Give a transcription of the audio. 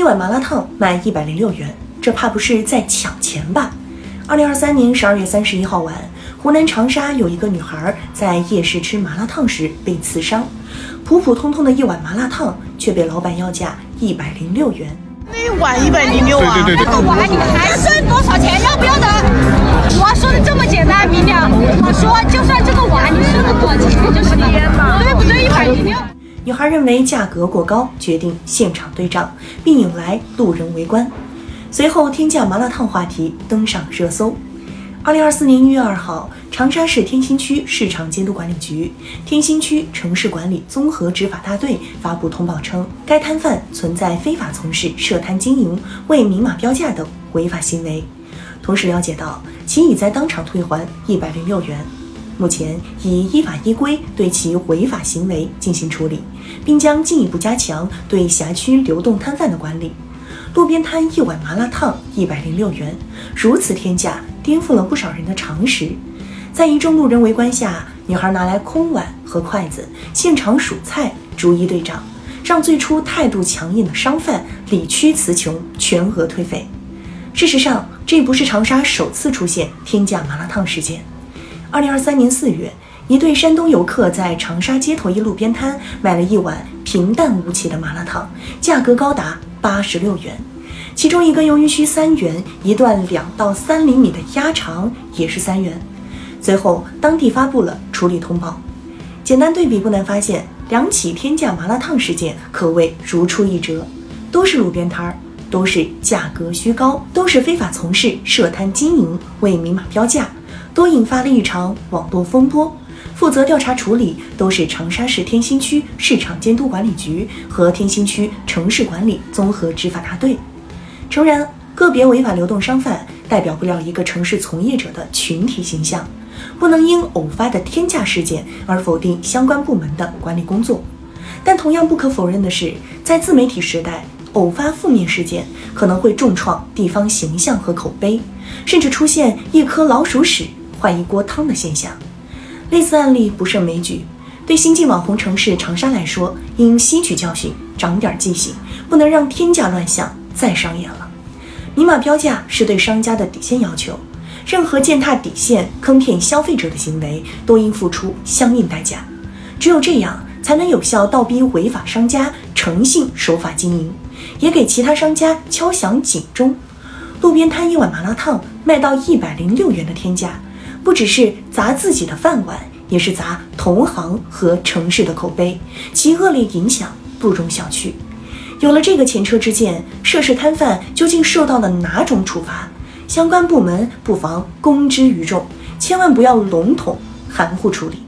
一碗麻辣烫卖一百零六元，这怕不是在抢钱吧？二零二三年十二月三十一号晚，湖南长沙有一个女孩在夜市吃麻辣烫时被刺伤，普普通通的一碗麻辣烫却被老板要价一百零六元。那碗一百零六啊！这个碗你还剩多少钱？要不要的？我说的这么简单明了，我说就算这个碗你孩认为价格过高，决定现场对账，并引来路人围观。随后，天价麻辣烫话题登上热搜。二零二四年一月二号，长沙市天心区市场监督管理局、天心区城市管理综合执法大队发布通报称，该摊贩存在非法从事设摊经营、未明码标价等违法行为。同时了解到，其已在当场退还一百零六元。目前已依法依规对其违法行为进行处理，并将进一步加强对辖区流动摊贩的管理。路边摊一碗麻辣烫一百零六元，如此天价，颠覆了不少人的常识。在一众路人围观下，女孩拿来空碗和筷子，现场数菜，逐一对账，让最初态度强硬的商贩理屈词穷，全额退费。事实上，这不是长沙首次出现天价麻辣烫事件。二零二三年四月，一对山东游客在长沙街头一路边摊买了一碗平淡无奇的麻辣烫，价格高达八十六元。其中一根鱿鱼须三元，一段两到三厘米的鸭肠也是三元。随后，当地发布了处理通报。简单对比，不难发现，两起天价麻辣烫事件可谓如出一辙，都是路边摊儿，都是价格虚高，都是非法从事设摊经营，未明码标价。都引发了一场网络风波，负责调查处理都是长沙市天心区市场监督管理局和天心区城市管理综合执法大队。诚然，个别违法流动商贩代表不了一个城市从业者的群体形象，不能因偶发的天价事件而否定相关部门的管理工作。但同样不可否认的是，在自媒体时代，偶发负面事件可能会重创地方形象和口碑，甚至出现一颗老鼠屎。换一锅汤的现象，类似案例不胜枚举。对新晋网红城市长沙来说，应吸取教训，长点记性，不能让天价乱象再上演了。明码标价是对商家的底线要求，任何践踏底线、坑骗消费者的行为都应付出相应代价。只有这样，才能有效倒逼违法商家诚信守法经营，也给其他商家敲响警钟。路边摊一碗麻辣烫卖到一百零六元的天价。不只是砸自己的饭碗，也是砸同行和城市的口碑，其恶劣影响不容小觑。有了这个前车之鉴，涉事摊贩究竟受到了哪种处罚？相关部门不妨公之于众，千万不要笼统含糊处理。